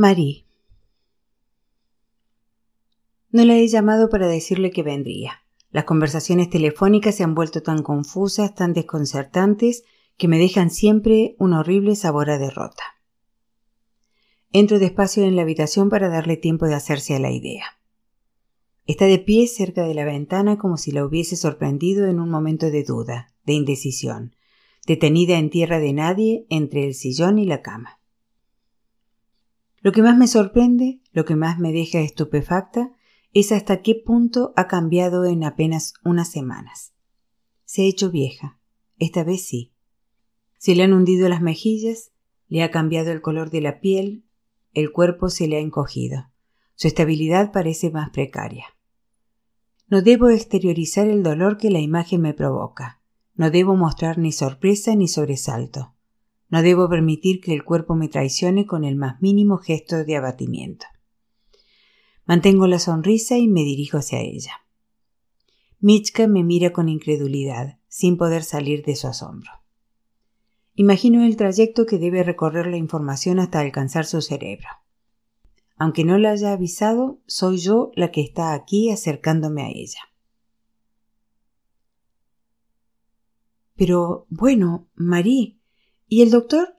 Marie. No la he llamado para decirle que vendría. Las conversaciones telefónicas se han vuelto tan confusas, tan desconcertantes, que me dejan siempre un horrible sabor a derrota. Entro despacio en la habitación para darle tiempo de hacerse a la idea. Está de pie cerca de la ventana como si la hubiese sorprendido en un momento de duda, de indecisión, detenida en tierra de nadie entre el sillón y la cama. Lo que más me sorprende, lo que más me deja estupefacta, es hasta qué punto ha cambiado en apenas unas semanas. Se ha hecho vieja, esta vez sí. Se le han hundido las mejillas, le ha cambiado el color de la piel, el cuerpo se le ha encogido. Su estabilidad parece más precaria. No debo exteriorizar el dolor que la imagen me provoca. No debo mostrar ni sorpresa ni sobresalto. No debo permitir que el cuerpo me traicione con el más mínimo gesto de abatimiento. Mantengo la sonrisa y me dirijo hacia ella. Michka me mira con incredulidad, sin poder salir de su asombro. Imagino el trayecto que debe recorrer la información hasta alcanzar su cerebro. Aunque no la haya avisado, soy yo la que está aquí acercándome a ella. Pero, bueno, Marie, ¿Y el doctor?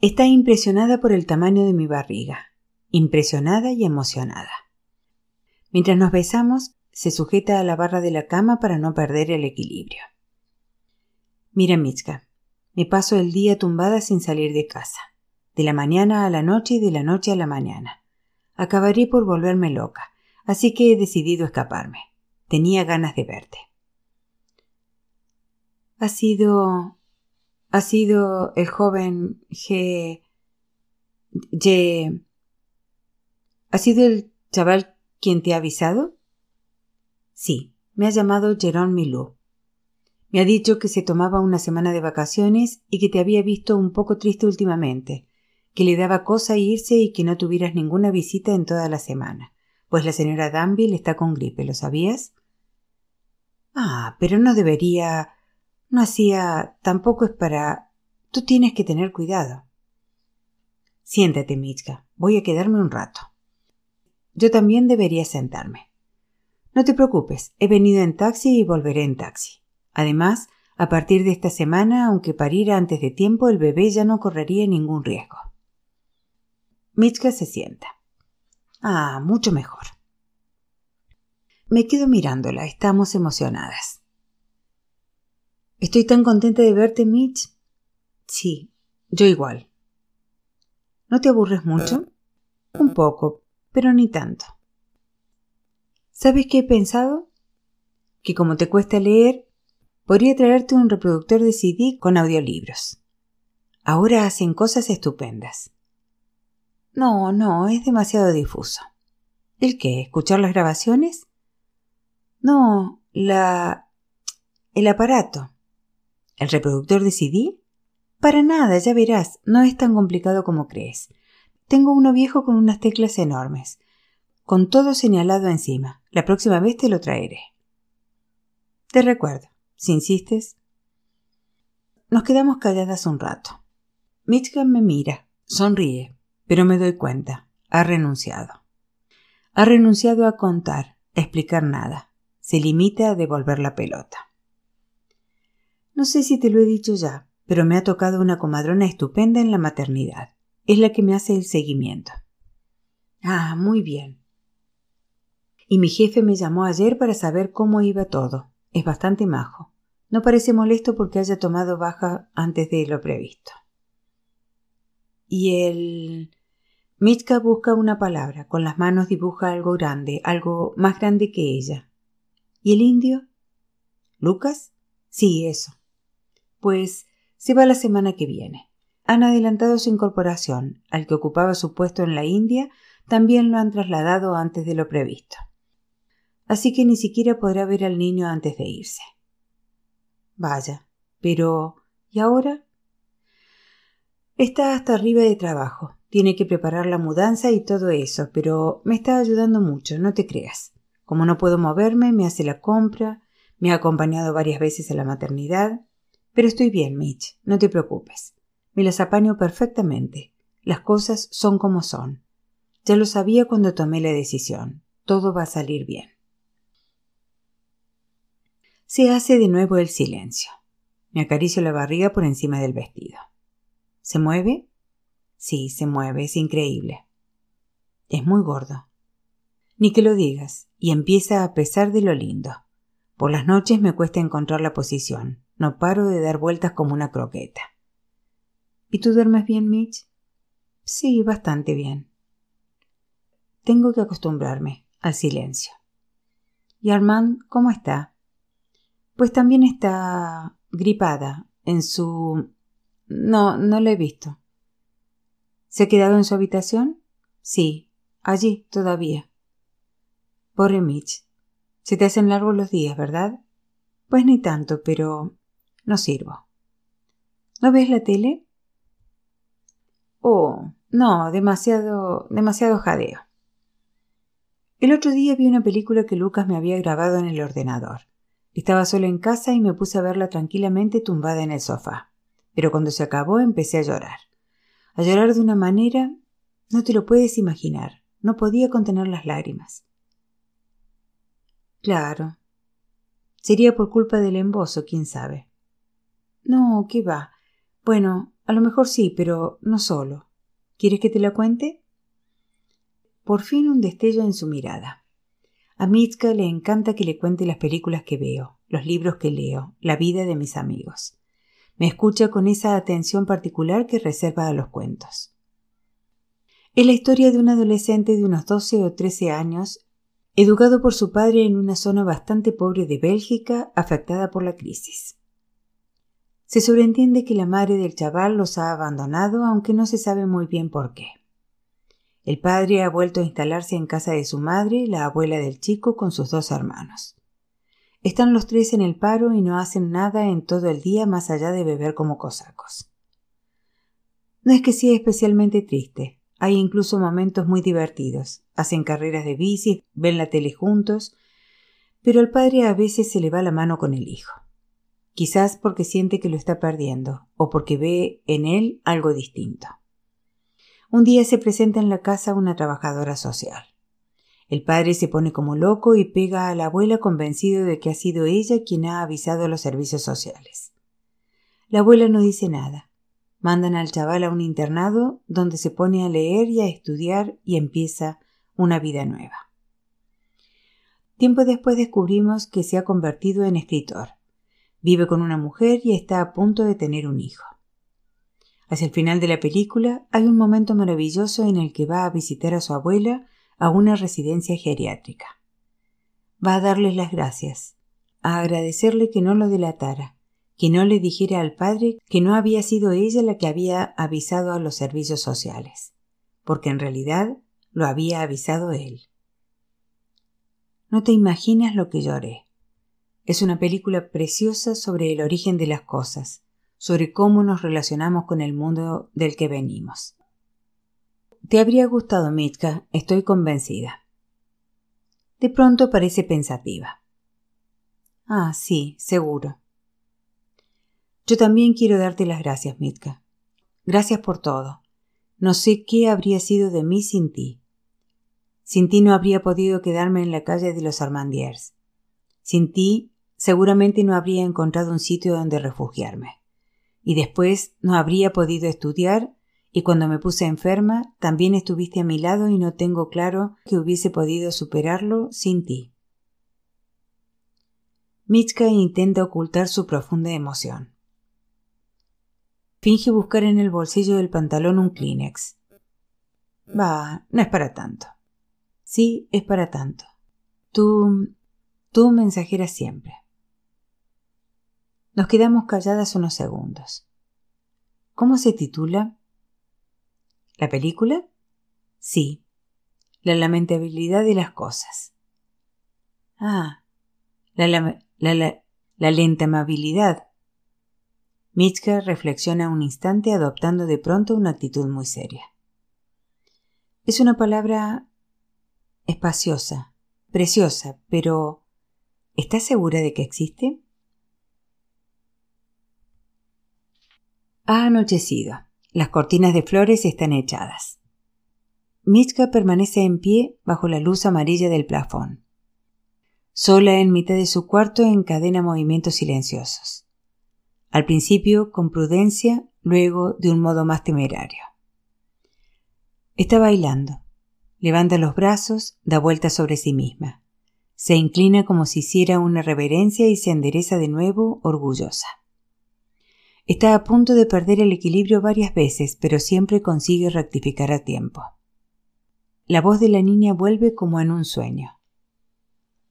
Está impresionada por el tamaño de mi barriga, impresionada y emocionada. Mientras nos besamos, se sujeta a la barra de la cama para no perder el equilibrio. Mira, Mitska, me paso el día tumbada sin salir de casa, de la mañana a la noche y de la noche a la mañana. Acabaré por volverme loca, así que he decidido escaparme. Tenía ganas de verte. Ha sido ha sido el joven G. G. ¿Ha sido el chaval quien te ha avisado? Sí, me ha llamado Jerón Milú. Me ha dicho que se tomaba una semana de vacaciones y que te había visto un poco triste últimamente, que le daba cosa irse y que no tuvieras ninguna visita en toda la semana, pues la señora Danville está con gripe, ¿lo sabías? Ah, pero no debería. No hacía. tampoco es para. Tú tienes que tener cuidado. Siéntate, Michka. Voy a quedarme un rato. Yo también debería sentarme. No te preocupes, he venido en taxi y volveré en taxi. Además, a partir de esta semana, aunque pariera antes de tiempo, el bebé ya no correría ningún riesgo. Michka se sienta. Ah, mucho mejor. Me quedo mirándola, estamos emocionadas. Estoy tan contenta de verte, Mitch. Sí, yo igual. ¿No te aburres mucho? Un poco, pero ni tanto. ¿Sabes qué he pensado? Que como te cuesta leer, podría traerte un reproductor de CD con audiolibros. Ahora hacen cosas estupendas. No, no, es demasiado difuso. ¿El qué? ¿Escuchar las grabaciones? No, la... el aparato. ¿El reproductor de CD? Para nada, ya verás, no es tan complicado como crees. Tengo uno viejo con unas teclas enormes, con todo señalado encima. La próxima vez te lo traeré. Te recuerdo, si insistes. Nos quedamos calladas un rato. Mitchell me mira, sonríe, pero me doy cuenta. Ha renunciado. Ha renunciado a contar, a explicar nada. Se limita a devolver la pelota. No sé si te lo he dicho ya, pero me ha tocado una comadrona estupenda en la maternidad. Es la que me hace el seguimiento. Ah, muy bien. Y mi jefe me llamó ayer para saber cómo iba todo. Es bastante majo. No parece molesto porque haya tomado baja antes de lo previsto. Y el... Mitka busca una palabra, con las manos dibuja algo grande, algo más grande que ella. ¿Y el indio? ¿Lucas? Sí, eso pues se va la semana que viene. Han adelantado su incorporación. Al que ocupaba su puesto en la India también lo han trasladado antes de lo previsto. Así que ni siquiera podrá ver al niño antes de irse. Vaya, pero ¿y ahora? Está hasta arriba de trabajo. Tiene que preparar la mudanza y todo eso, pero me está ayudando mucho, no te creas. Como no puedo moverme, me hace la compra, me ha acompañado varias veces a la maternidad, pero estoy bien, Mitch, no te preocupes. Me las apaño perfectamente. Las cosas son como son. Ya lo sabía cuando tomé la decisión. Todo va a salir bien. Se hace de nuevo el silencio. Me acaricio la barriga por encima del vestido. ¿Se mueve? Sí, se mueve, es increíble. Es muy gordo. Ni que lo digas, y empieza a pesar de lo lindo. Por las noches me cuesta encontrar la posición. No paro de dar vueltas como una croqueta. ¿Y tú duermes bien, Mitch? Sí, bastante bien. Tengo que acostumbrarme al silencio. ¿Y Armand cómo está? Pues también está gripada en su... No, no la he visto. ¿Se ha quedado en su habitación? Sí, allí todavía. Pobre Mitch. Se te hacen largos los días, ¿verdad? Pues ni tanto, pero no sirvo. ¿No ves la tele? Oh, no, demasiado, demasiado jadeo. El otro día vi una película que Lucas me había grabado en el ordenador. Estaba solo en casa y me puse a verla tranquilamente tumbada en el sofá. Pero cuando se acabó empecé a llorar. A llorar de una manera no te lo puedes imaginar. No podía contener las lágrimas. Claro. Sería por culpa del embozo, quién sabe. No, ¿qué va? Bueno, a lo mejor sí, pero no solo. ¿Quieres que te la cuente? Por fin un destello en su mirada. A Mitka le encanta que le cuente las películas que veo, los libros que leo, la vida de mis amigos. Me escucha con esa atención particular que reserva a los cuentos. Es la historia de un adolescente de unos 12 o 13 años, educado por su padre en una zona bastante pobre de Bélgica afectada por la crisis. Se sobreentiende que la madre del chaval los ha abandonado, aunque no se sabe muy bien por qué. El padre ha vuelto a instalarse en casa de su madre, la abuela del chico, con sus dos hermanos. Están los tres en el paro y no hacen nada en todo el día más allá de beber como cosacos. No es que sea especialmente triste, hay incluso momentos muy divertidos. Hacen carreras de bici, ven la tele juntos, pero el padre a veces se le va la mano con el hijo. Quizás porque siente que lo está perdiendo, o porque ve en él algo distinto. Un día se presenta en la casa una trabajadora social. El padre se pone como loco y pega a la abuela convencido de que ha sido ella quien ha avisado a los servicios sociales. La abuela no dice nada. Mandan al chaval a un internado donde se pone a leer y a estudiar y empieza una vida nueva. Tiempo después descubrimos que se ha convertido en escritor. Vive con una mujer y está a punto de tener un hijo. Hacia el final de la película hay un momento maravilloso en el que va a visitar a su abuela a una residencia geriátrica. Va a darles las gracias, a agradecerle que no lo delatara, que no le dijera al padre que no había sido ella la que había avisado a los servicios sociales, porque en realidad lo había avisado él. No te imaginas lo que lloré. Es una película preciosa sobre el origen de las cosas, sobre cómo nos relacionamos con el mundo del que venimos. Te habría gustado, Mitka, estoy convencida. De pronto parece pensativa. Ah, sí, seguro. Yo también quiero darte las gracias, Mitka. Gracias por todo. No sé qué habría sido de mí sin ti. Sin ti no habría podido quedarme en la calle de los Armandiers. Sin ti seguramente no habría encontrado un sitio donde refugiarme y después no habría podido estudiar y cuando me puse enferma también estuviste a mi lado y no tengo claro que hubiese podido superarlo sin ti. Mitchka intenta ocultar su profunda emoción. Finge buscar en el bolsillo del pantalón un Kleenex. Bah, no es para tanto. Sí, es para tanto. Tú. tú mensajera siempre. Nos quedamos calladas unos segundos. ¿Cómo se titula? ¿La película? Sí. La lamentabilidad de las cosas. Ah, la, la, la, la lenta amabilidad. Mitchka reflexiona un instante adoptando de pronto una actitud muy seria. Es una palabra espaciosa, preciosa, pero ¿estás segura de que existe? Ha anochecido. Las cortinas de flores están echadas. Mitska permanece en pie bajo la luz amarilla del plafón. Sola en mitad de su cuarto encadena movimientos silenciosos. Al principio con prudencia, luego de un modo más temerario. Está bailando. Levanta los brazos, da vueltas sobre sí misma. Se inclina como si hiciera una reverencia y se endereza de nuevo, orgullosa. Está a punto de perder el equilibrio varias veces, pero siempre consigue rectificar a tiempo. La voz de la niña vuelve como en un sueño.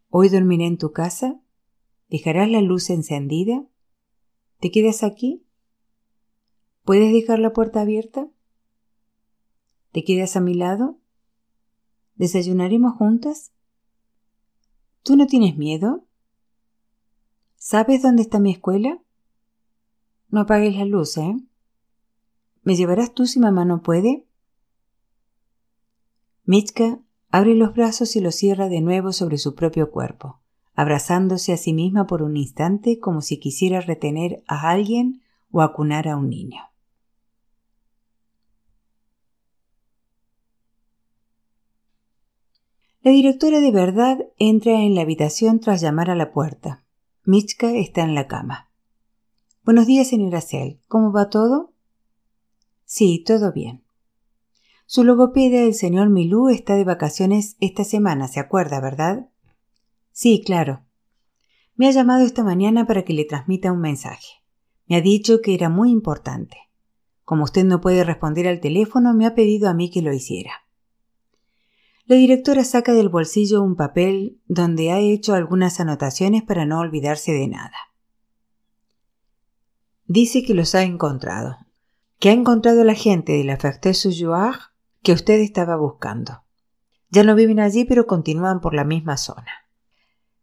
Hoy dormiré en tu casa. ¿Dejarás la luz encendida? ¿Te quedas aquí? ¿Puedes dejar la puerta abierta? ¿Te quedas a mi lado? ¿Desayunaremos juntas? ¿Tú no tienes miedo? ¿Sabes dónde está mi escuela? No apagues la luz, ¿eh? ¿Me llevarás tú si mamá no puede? Mitska abre los brazos y los cierra de nuevo sobre su propio cuerpo, abrazándose a sí misma por un instante como si quisiera retener a alguien o acunar a un niño. La directora de verdad entra en la habitación tras llamar a la puerta. Mitchka está en la cama. Buenos días, señora Sell. ¿Cómo va todo? Sí, todo bien. Su logopeda, el señor Milú, está de vacaciones esta semana, ¿se acuerda, verdad? Sí, claro. Me ha llamado esta mañana para que le transmita un mensaje. Me ha dicho que era muy importante. Como usted no puede responder al teléfono, me ha pedido a mí que lo hiciera. La directora saca del bolsillo un papel donde ha hecho algunas anotaciones para no olvidarse de nada. Dice que los ha encontrado, que ha encontrado la gente de la Ferté Jouard que usted estaba buscando. Ya no viven allí, pero continúan por la misma zona.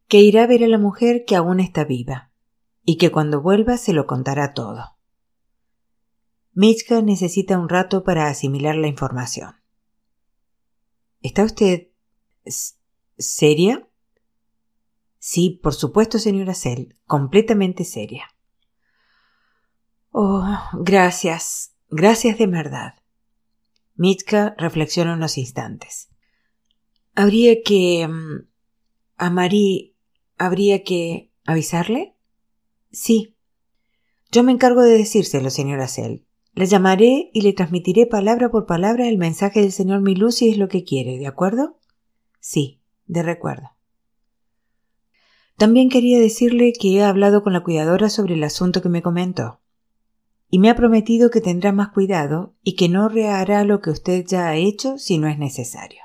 Que irá a ver a la mujer que aún está viva, y que cuando vuelva se lo contará todo. Michka necesita un rato para asimilar la información. ¿Está usted seria? Sí, por supuesto, señora Sell, completamente seria. Oh, gracias, gracias de verdad. Mitka reflexiona unos instantes. Habría que... Mm, a Marie... ¿Habría que avisarle? Sí. Yo me encargo de decírselo, señora Sell. La llamaré y le transmitiré palabra por palabra el mensaje del señor Milú si es lo que quiere, ¿de acuerdo? Sí, de recuerdo. También quería decirle que he hablado con la cuidadora sobre el asunto que me comentó. Y me ha prometido que tendrá más cuidado y que no rehará lo que usted ya ha hecho si no es necesario.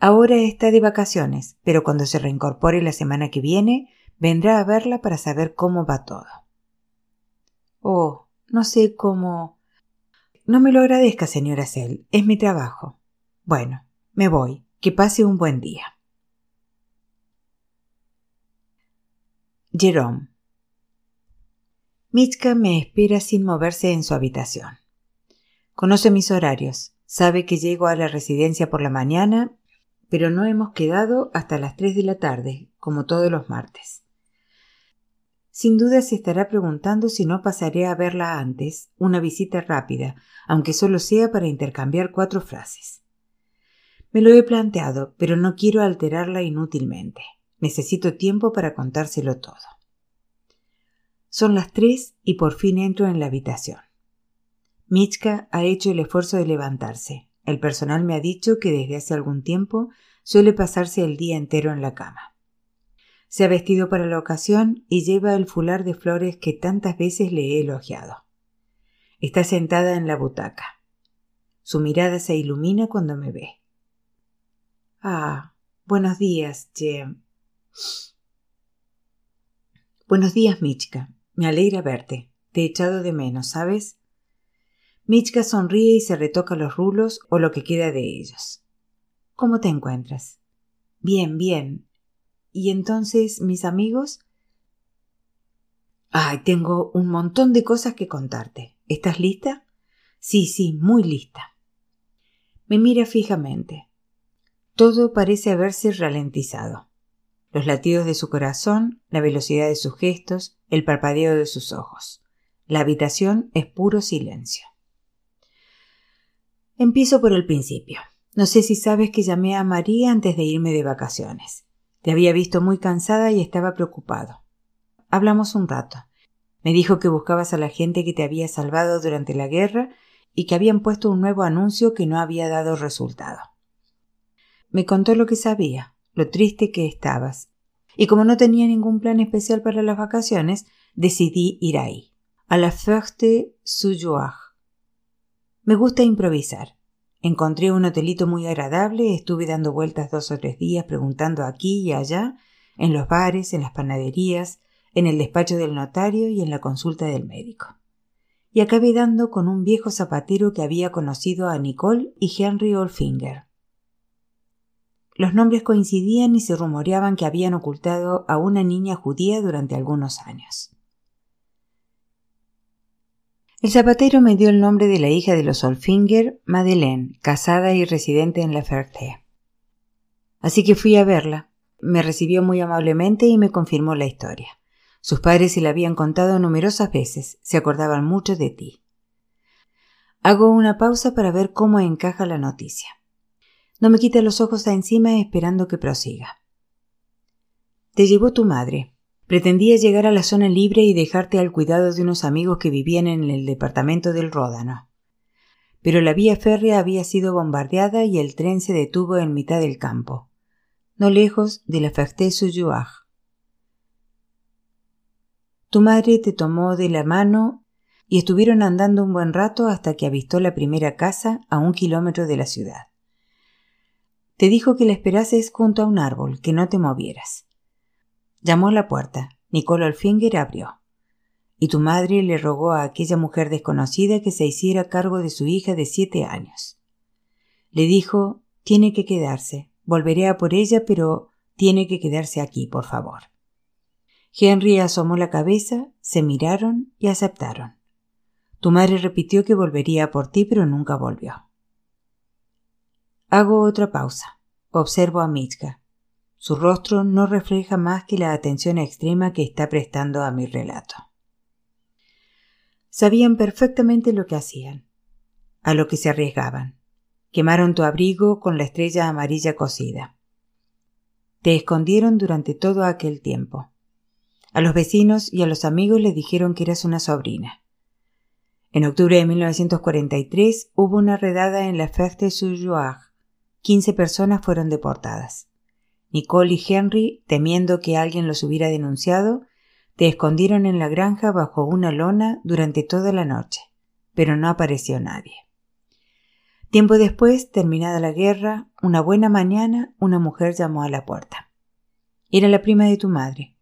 Ahora está de vacaciones, pero cuando se reincorpore la semana que viene, vendrá a verla para saber cómo va todo. Oh, no sé cómo. No me lo agradezca, señora Sell. Es mi trabajo. Bueno, me voy. Que pase un buen día. Jerome. Mitchka me espera sin moverse en su habitación. Conoce mis horarios. Sabe que llego a la residencia por la mañana, pero no hemos quedado hasta las tres de la tarde, como todos los martes. Sin duda se estará preguntando si no pasaré a verla antes, una visita rápida, aunque solo sea para intercambiar cuatro frases. Me lo he planteado, pero no quiero alterarla inútilmente. Necesito tiempo para contárselo todo. Son las tres y por fin entro en la habitación. Michka ha hecho el esfuerzo de levantarse. El personal me ha dicho que desde hace algún tiempo suele pasarse el día entero en la cama. Se ha vestido para la ocasión y lleva el fular de flores que tantas veces le he elogiado. Está sentada en la butaca. Su mirada se ilumina cuando me ve. Ah, buenos días, Jem. Buenos días, Michka. Me alegra verte. Te he echado de menos, ¿sabes? Michka sonríe y se retoca los rulos o lo que queda de ellos. ¿Cómo te encuentras? Bien, bien. Y entonces, mis amigos... Ay, tengo un montón de cosas que contarte. ¿Estás lista? Sí, sí, muy lista. Me mira fijamente. Todo parece haberse ralentizado. Los latidos de su corazón, la velocidad de sus gestos, el parpadeo de sus ojos. La habitación es puro silencio. Empiezo por el principio. No sé si sabes que llamé a María antes de irme de vacaciones. Te había visto muy cansada y estaba preocupado. Hablamos un rato. Me dijo que buscabas a la gente que te había salvado durante la guerra y que habían puesto un nuevo anuncio que no había dado resultado. Me contó lo que sabía, lo triste que estabas, y como no tenía ningún plan especial para las vacaciones, decidí ir ahí, a la Ferté Jouage. Me gusta improvisar. Encontré un hotelito muy agradable, estuve dando vueltas dos o tres días preguntando aquí y allá, en los bares, en las panaderías, en el despacho del notario y en la consulta del médico. Y acabé dando con un viejo zapatero que había conocido a Nicole y Henry Olfinger. Los nombres coincidían y se rumoreaban que habían ocultado a una niña judía durante algunos años. El zapatero me dio el nombre de la hija de los Olfinger, Madeleine, casada y residente en La Ferté. Así que fui a verla. Me recibió muy amablemente y me confirmó la historia. Sus padres se la habían contado numerosas veces, se acordaban mucho de ti. Hago una pausa para ver cómo encaja la noticia. No me quita los ojos a encima esperando que prosiga. Te llevó tu madre, Pretendía llegar a la zona libre y dejarte al cuidado de unos amigos que vivían en el departamento del Ródano. Pero la vía férrea había sido bombardeada y el tren se detuvo en mitad del campo, no lejos de la Ferté-sur-Jouage. Tu madre te tomó de la mano y estuvieron andando un buen rato hasta que avistó la primera casa a un kilómetro de la ciudad. Te dijo que la esperases junto a un árbol, que no te movieras. Llamó a la puerta. Nicole Olfinger abrió. Y tu madre le rogó a aquella mujer desconocida que se hiciera cargo de su hija de siete años. Le dijo Tiene que quedarse. Volveré a por ella, pero tiene que quedarse aquí, por favor. Henry asomó la cabeza, se miraron y aceptaron. Tu madre repitió que volvería por ti, pero nunca volvió. Hago otra pausa. Observo a Mitka. Su rostro no refleja más que la atención extrema que está prestando a mi relato. Sabían perfectamente lo que hacían, a lo que se arriesgaban. Quemaron tu abrigo con la estrella amarilla cocida. Te escondieron durante todo aquel tiempo. A los vecinos y a los amigos les dijeron que eras una sobrina. En octubre de 1943 hubo una redada en la Ferté sur Jouage. Quince personas fueron deportadas. Nicole y Henry, temiendo que alguien los hubiera denunciado, te escondieron en la granja bajo una lona durante toda la noche, pero no apareció nadie. Tiempo después, terminada la guerra, una buena mañana, una mujer llamó a la puerta. Era la prima de tu madre.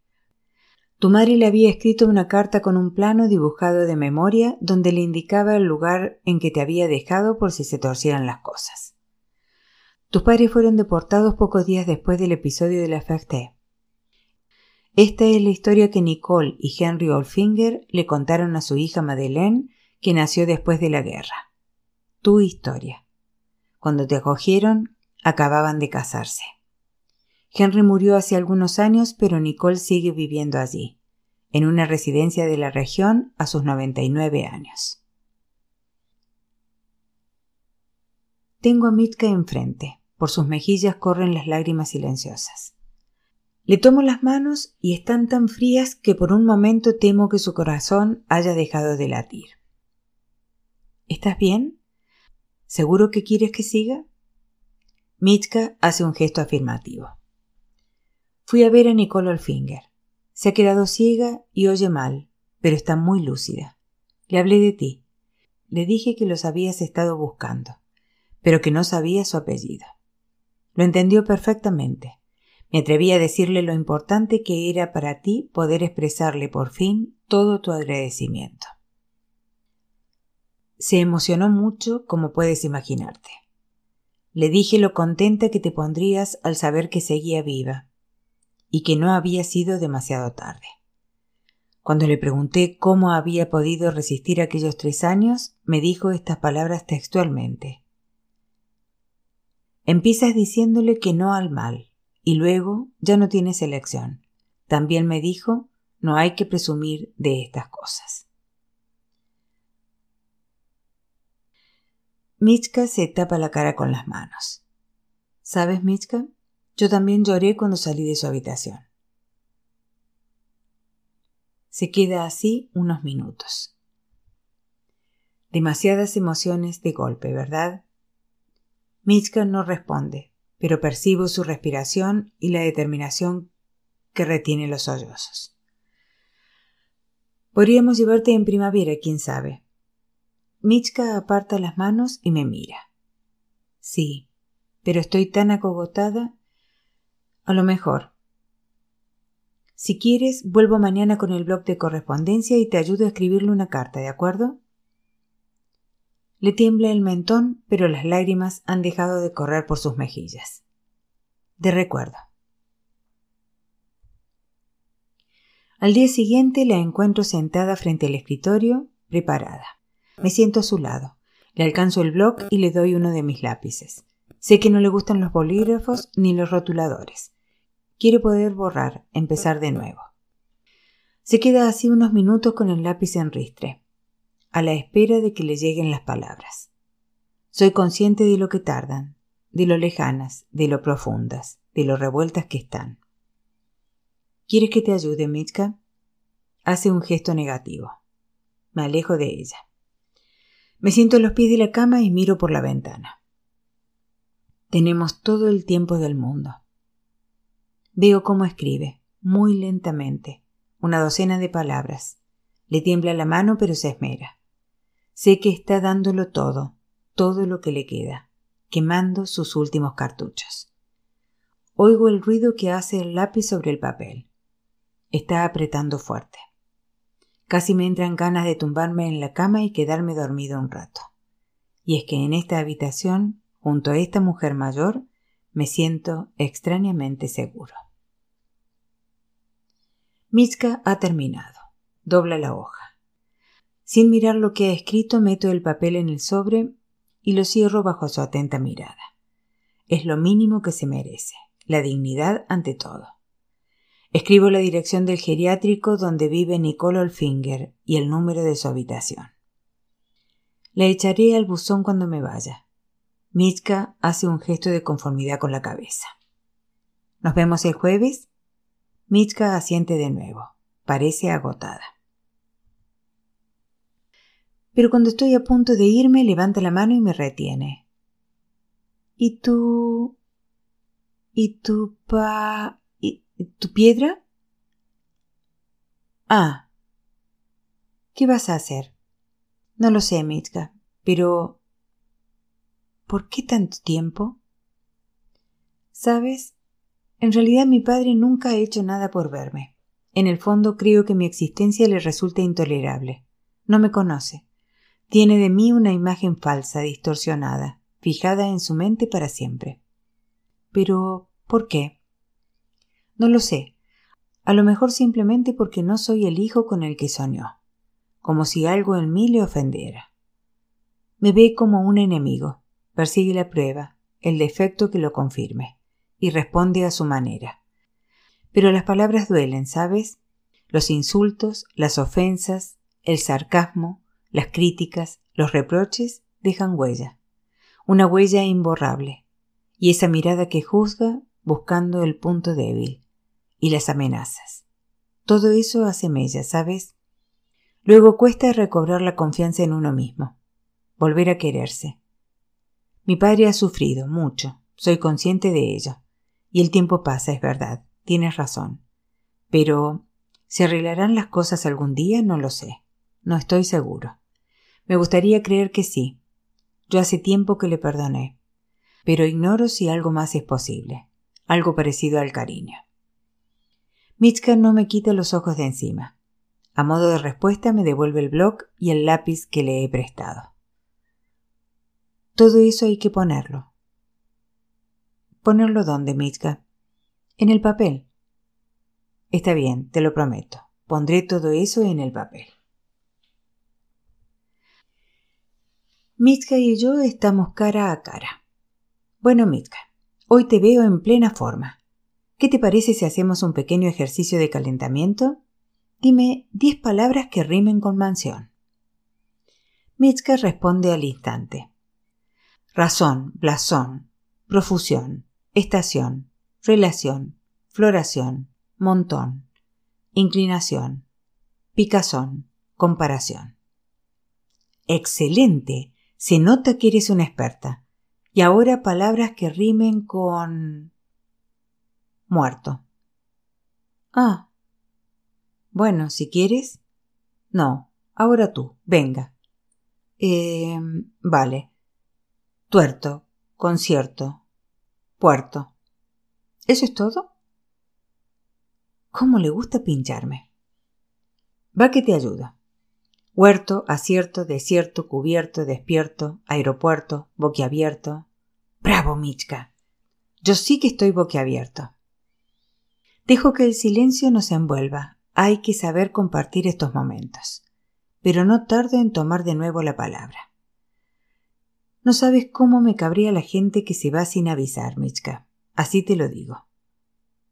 Tu madre le había escrito una carta con un plano dibujado de memoria donde le indicaba el lugar en que te había dejado por si se torcieran las cosas. Tus padres fueron deportados pocos días después del episodio de la Ferté. Esta es la historia que Nicole y Henry Olfinger le contaron a su hija Madeleine, que nació después de la guerra. Tu historia. Cuando te acogieron, acababan de casarse. Henry murió hace algunos años, pero Nicole sigue viviendo allí, en una residencia de la región a sus 99 años. Tengo a Mitka enfrente. Por sus mejillas corren las lágrimas silenciosas. Le tomo las manos y están tan frías que por un momento temo que su corazón haya dejado de latir. ¿Estás bien? ¿Seguro que quieres que siga? Mitka hace un gesto afirmativo. Fui a ver a Nicole Olfinger. Se ha quedado ciega y oye mal, pero está muy lúcida. Le hablé de ti. Le dije que los habías estado buscando, pero que no sabía su apellido. Lo entendió perfectamente. Me atreví a decirle lo importante que era para ti poder expresarle por fin todo tu agradecimiento. Se emocionó mucho, como puedes imaginarte. Le dije lo contenta que te pondrías al saber que seguía viva y que no había sido demasiado tarde. Cuando le pregunté cómo había podido resistir aquellos tres años, me dijo estas palabras textualmente. Empiezas diciéndole que no al mal, y luego ya no tienes elección. También me dijo, no hay que presumir de estas cosas. Michka se tapa la cara con las manos. ¿Sabes, Michka? Yo también lloré cuando salí de su habitación. Se queda así unos minutos. Demasiadas emociones de golpe, ¿verdad? Michka no responde, pero percibo su respiración y la determinación que retiene los sollozos. Podríamos llevarte en primavera, quién sabe. Michka aparta las manos y me mira. Sí, pero estoy tan acogotada. A lo mejor. Si quieres, vuelvo mañana con el blog de correspondencia y te ayudo a escribirle una carta, ¿de acuerdo? Le tiembla el mentón, pero las lágrimas han dejado de correr por sus mejillas. De recuerdo. Al día siguiente la encuentro sentada frente al escritorio, preparada. Me siento a su lado. Le alcanzo el bloc y le doy uno de mis lápices. Sé que no le gustan los bolígrafos ni los rotuladores. Quiere poder borrar, empezar de nuevo. Se queda así unos minutos con el lápiz en ristre, a la espera de que le lleguen las palabras. Soy consciente de lo que tardan, de lo lejanas, de lo profundas, de lo revueltas que están. ¿Quieres que te ayude, Mitka? Hace un gesto negativo. Me alejo de ella. Me siento a los pies de la cama y miro por la ventana. Tenemos todo el tiempo del mundo. Veo cómo escribe, muy lentamente, una docena de palabras. Le tiembla la mano, pero se esmera. Sé que está dándolo todo, todo lo que le queda, quemando sus últimos cartuchos. Oigo el ruido que hace el lápiz sobre el papel. Está apretando fuerte. Casi me entran ganas de tumbarme en la cama y quedarme dormido un rato. Y es que en esta habitación, junto a esta mujer mayor, me siento extrañamente seguro. Mitzka ha terminado. Dobla la hoja. Sin mirar lo que ha escrito, meto el papel en el sobre y lo cierro bajo su atenta mirada. Es lo mínimo que se merece, la dignidad ante todo. Escribo la dirección del geriátrico donde vive Nicole Olfinger y el número de su habitación. Le echaré al buzón cuando me vaya. Mitka hace un gesto de conformidad con la cabeza. ¿Nos vemos el jueves? Mitka asiente de nuevo. Parece agotada. Pero cuando estoy a punto de irme, levanta la mano y me retiene. ¿Y tú? ¿Y tu pa? ¿Tu piedra? Ah. ¿Qué vas a hacer? No lo sé, Mitka, pero... ¿Por qué tanto tiempo? Sabes, en realidad mi padre nunca ha hecho nada por verme. En el fondo creo que mi existencia le resulta intolerable. No me conoce. Tiene de mí una imagen falsa, distorsionada, fijada en su mente para siempre. Pero, ¿por qué? No lo sé. A lo mejor simplemente porque no soy el hijo con el que soñó, como si algo en mí le ofendiera. Me ve como un enemigo, persigue la prueba, el defecto que lo confirme, y responde a su manera. Pero las palabras duelen, ¿sabes? Los insultos, las ofensas, el sarcasmo, las críticas, los reproches dejan huella, una huella imborrable, y esa mirada que juzga buscando el punto débil y las amenazas. Todo eso hace mella, ¿sabes? Luego cuesta recobrar la confianza en uno mismo, volver a quererse. Mi padre ha sufrido mucho, soy consciente de ello, y el tiempo pasa, es verdad, tienes razón. Pero, ¿se arreglarán las cosas algún día? No lo sé, no estoy seguro. Me gustaría creer que sí. Yo hace tiempo que le perdoné, pero ignoro si algo más es posible, algo parecido al cariño. Mitzka no me quita los ojos de encima. A modo de respuesta me devuelve el bloc y el lápiz que le he prestado. Todo eso hay que ponerlo. ¿Ponerlo dónde, Mitzka? En el papel. Está bien, te lo prometo. Pondré todo eso en el papel. Mitzka y yo estamos cara a cara. Bueno, Mitzka, hoy te veo en plena forma. ¿Qué te parece si hacemos un pequeño ejercicio de calentamiento? Dime diez palabras que rimen con mansión. Mitzka responde al instante. razón, blasón, profusión, estación, relación, floración, montón, inclinación, picazón, comparación. Excelente. Se nota que eres una experta. Y ahora palabras que rimen con... muerto. Ah. Bueno, si quieres. No, ahora tú, venga. Eh, vale. Tuerto, concierto, puerto. ¿Eso es todo? ¿Cómo le gusta pincharme? Va que te ayuda. Huerto, acierto, desierto, cubierto, despierto, aeropuerto, boquiabierto. ¡Bravo, Michka! Yo sí que estoy boquiabierto. Dejo que el silencio nos envuelva. Hay que saber compartir estos momentos. Pero no tardo en tomar de nuevo la palabra. No sabes cómo me cabría la gente que se va sin avisar, Michka. Así te lo digo.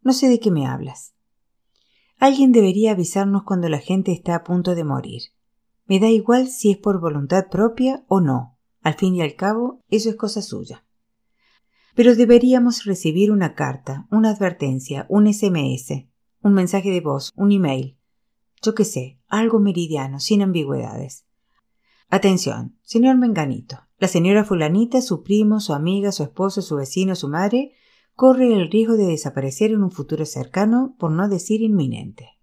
No sé de qué me hablas. Alguien debería avisarnos cuando la gente está a punto de morir. Me da igual si es por voluntad propia o no. Al fin y al cabo, eso es cosa suya. Pero deberíamos recibir una carta, una advertencia, un SMS, un mensaje de voz, un email. Yo qué sé, algo meridiano, sin ambigüedades. Atención, señor Menganito. La señora fulanita, su primo, su amiga, su esposo, su vecino, su madre, corre el riesgo de desaparecer en un futuro cercano, por no decir inminente.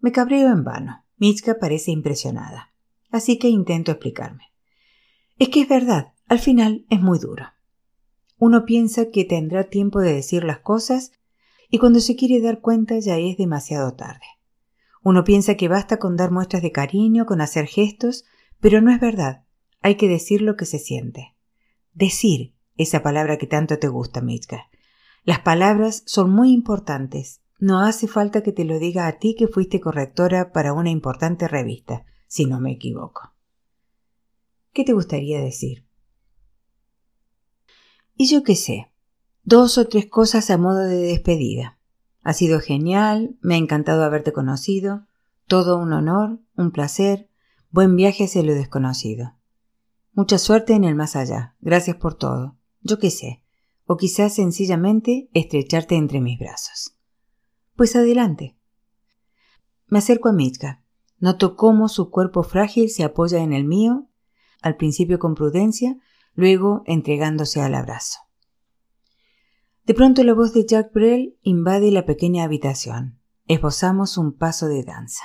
Me cabreo en vano. Mitska parece impresionada. Así que intento explicarme. Es que es verdad, al final es muy duro. Uno piensa que tendrá tiempo de decir las cosas y cuando se quiere dar cuenta ya es demasiado tarde. Uno piensa que basta con dar muestras de cariño, con hacer gestos, pero no es verdad. Hay que decir lo que se siente. Decir, esa palabra que tanto te gusta, Mitka. Las palabras son muy importantes. No hace falta que te lo diga a ti que fuiste correctora para una importante revista, si no me equivoco. ¿Qué te gustaría decir? Y yo qué sé, dos o tres cosas a modo de despedida. Ha sido genial, me ha encantado haberte conocido, todo un honor, un placer, buen viaje hacia lo desconocido. Mucha suerte en el más allá, gracias por todo, yo qué sé, o quizás sencillamente estrecharte entre mis brazos. Pues adelante. Me acerco a Mitka. Noto cómo su cuerpo frágil se apoya en el mío, al principio con prudencia, luego entregándose al abrazo. De pronto la voz de Jack Brel invade la pequeña habitación. Esbozamos un paso de danza.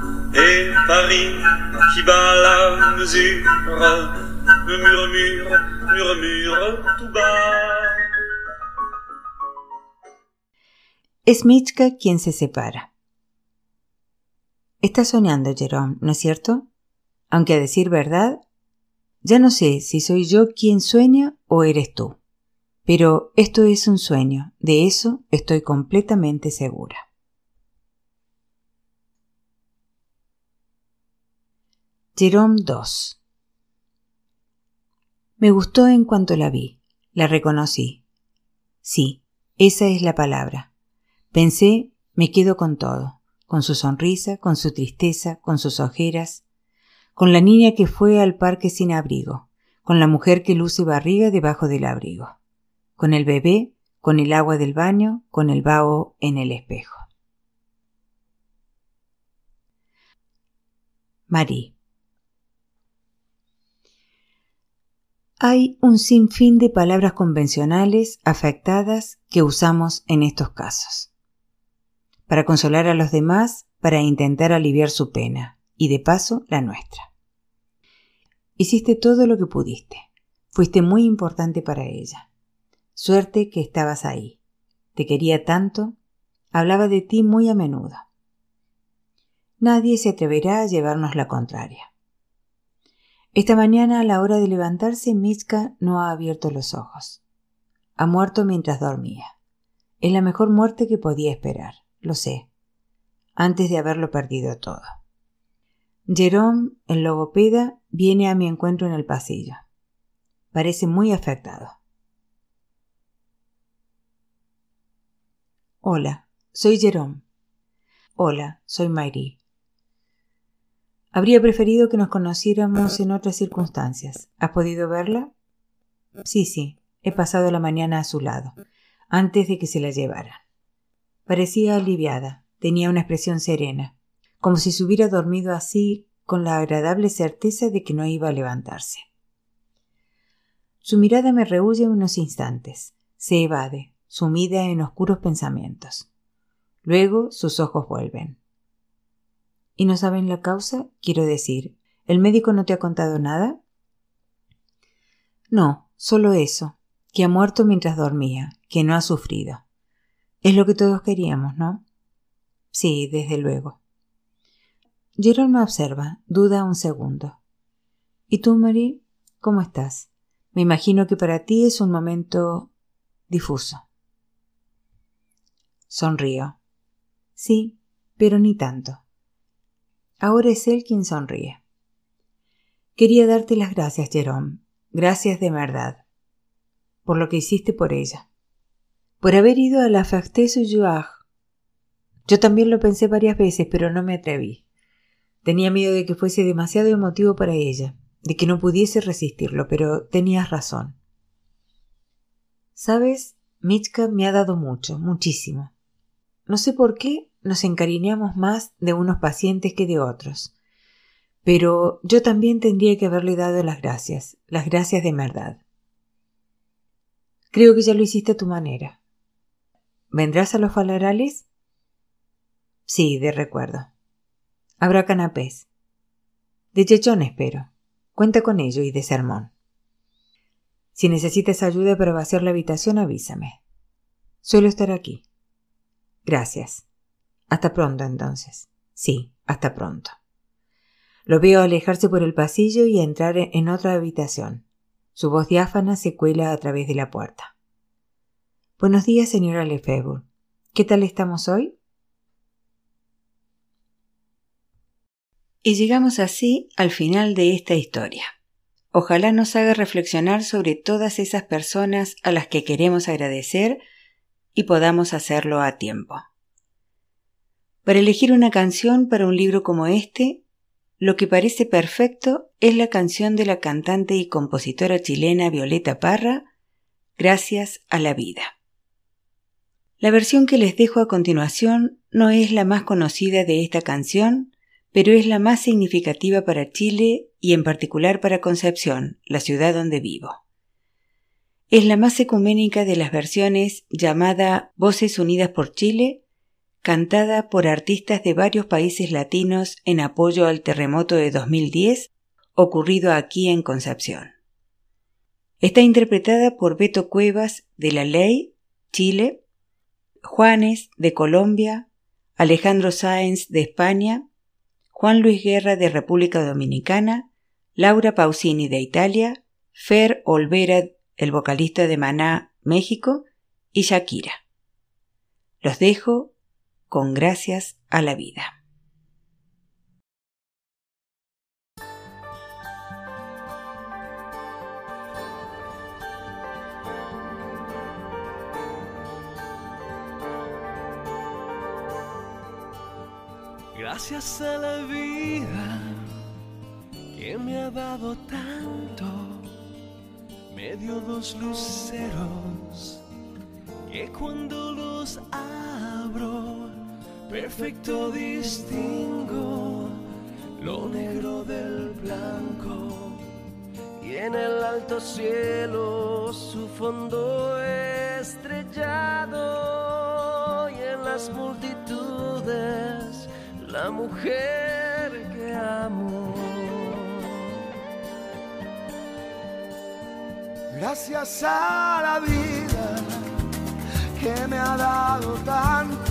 et Paris. Es Michka quien se separa. Estás soñando, Jerome, ¿no es cierto? Aunque a decir verdad, ya no sé si soy yo quien sueña o eres tú. Pero esto es un sueño, de eso estoy completamente segura. Jerome 2 Me gustó en cuanto la vi, la reconocí. Sí, esa es la palabra. Pensé, me quedo con todo, con su sonrisa, con su tristeza, con sus ojeras, con la niña que fue al parque sin abrigo, con la mujer que luce barriga debajo del abrigo, con el bebé, con el agua del baño, con el vaho en el espejo. Marie. Hay un sinfín de palabras convencionales afectadas que usamos en estos casos para consolar a los demás, para intentar aliviar su pena, y de paso la nuestra. Hiciste todo lo que pudiste. Fuiste muy importante para ella. Suerte que estabas ahí. Te quería tanto. Hablaba de ti muy a menudo. Nadie se atreverá a llevarnos la contraria. Esta mañana a la hora de levantarse, Mitska no ha abierto los ojos. Ha muerto mientras dormía. Es la mejor muerte que podía esperar, lo sé, antes de haberlo perdido todo. Jerome, el logopeda, viene a mi encuentro en el pasillo. Parece muy afectado. Hola, soy Jerome. Hola, soy Mayri. Habría preferido que nos conociéramos en otras circunstancias. ¿Has podido verla? Sí, sí, he pasado la mañana a su lado antes de que se la llevaran. Parecía aliviada, tenía una expresión serena, como si se hubiera dormido así con la agradable certeza de que no iba a levantarse. Su mirada me rehuye unos instantes, se evade, sumida en oscuros pensamientos. Luego sus ojos vuelven. ¿Y no saben la causa? Quiero decir, ¿el médico no te ha contado nada? No, solo eso, que ha muerto mientras dormía, que no ha sufrido. Es lo que todos queríamos, ¿no? Sí, desde luego. Jerome me observa, duda un segundo. ¿Y tú, Marie? ¿Cómo estás? Me imagino que para ti es un momento difuso. Sonrío. Sí, pero ni tanto. Ahora es él quien sonríe. Quería darte las gracias, Jerome. Gracias de verdad por lo que hiciste por ella. Por haber ido a la Ferté sur Yo también lo pensé varias veces, pero no me atreví. Tenía miedo de que fuese demasiado emotivo para ella, de que no pudiese resistirlo, pero tenías razón. Sabes, Michka me ha dado mucho, muchísimo. No sé por qué nos encariñamos más de unos pacientes que de otros. Pero yo también tendría que haberle dado las gracias, las gracias de verdad. Creo que ya lo hiciste a tu manera. ¿Vendrás a los falarales? Sí, de recuerdo. Habrá canapés. De chechón espero. Cuenta con ello y de sermón. Si necesitas ayuda para vaciar la habitación, avísame. Suelo estar aquí. Gracias. Hasta pronto entonces. Sí, hasta pronto. Lo veo alejarse por el pasillo y entrar en otra habitación. Su voz diáfana se cuela a través de la puerta. Buenos días, señora Lefebvre. ¿Qué tal estamos hoy? Y llegamos así al final de esta historia. Ojalá nos haga reflexionar sobre todas esas personas a las que queremos agradecer y podamos hacerlo a tiempo. Para elegir una canción para un libro como este, lo que parece perfecto es la canción de la cantante y compositora chilena Violeta Parra, Gracias a la vida. La versión que les dejo a continuación no es la más conocida de esta canción, pero es la más significativa para Chile y en particular para Concepción, la ciudad donde vivo. Es la más ecuménica de las versiones llamada Voces Unidas por Chile cantada por artistas de varios países latinos en apoyo al terremoto de 2010 ocurrido aquí en Concepción. Está interpretada por Beto Cuevas de La Ley, Chile, Juanes de Colombia, Alejandro Sáenz de España, Juan Luis Guerra de República Dominicana, Laura Pausini de Italia, Fer Olvera, el vocalista de Maná, México, y Shakira. Los dejo con gracias a la vida. Gracias a la vida que me ha dado tanto, me dio dos luceros que cuando los abro perfecto distingo lo negro del blanco y en el alto cielo su fondo estrellado y en las multitudes la mujer que amo. Gracias a la vida ha dado tanto,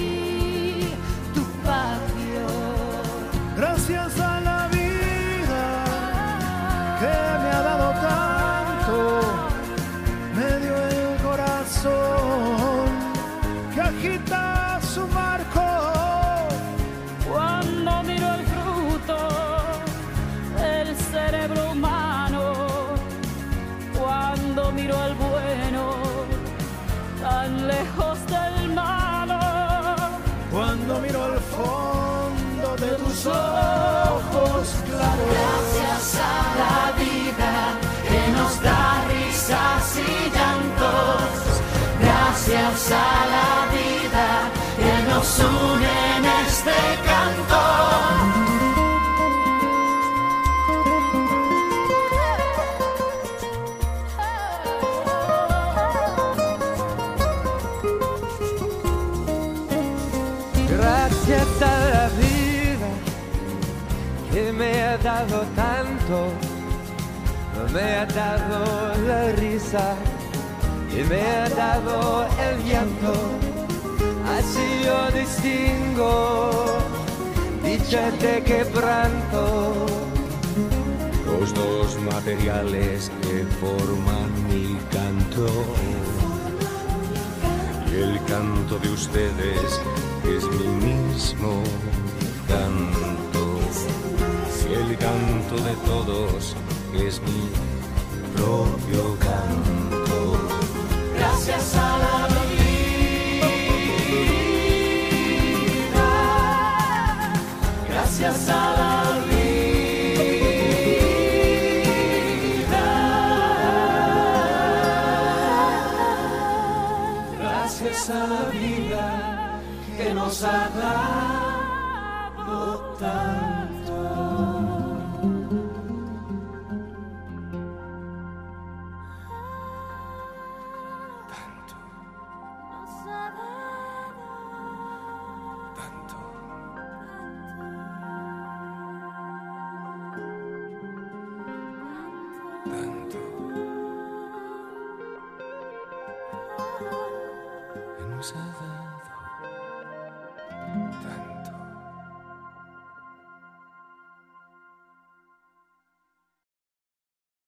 Gracias a la vida que me ha dado tanto, me dio el corazón que agita gracias a la vida que nos une en este canto. Gracias a la vida que me ha dado tanto, me ha dado la risa me ha dado el llanto. Así yo distingo dicha de quebranto. los dos materiales que forman mi canto. Y el canto de ustedes es mi mismo canto. Y el canto de todos es mi propio canto. Gracias a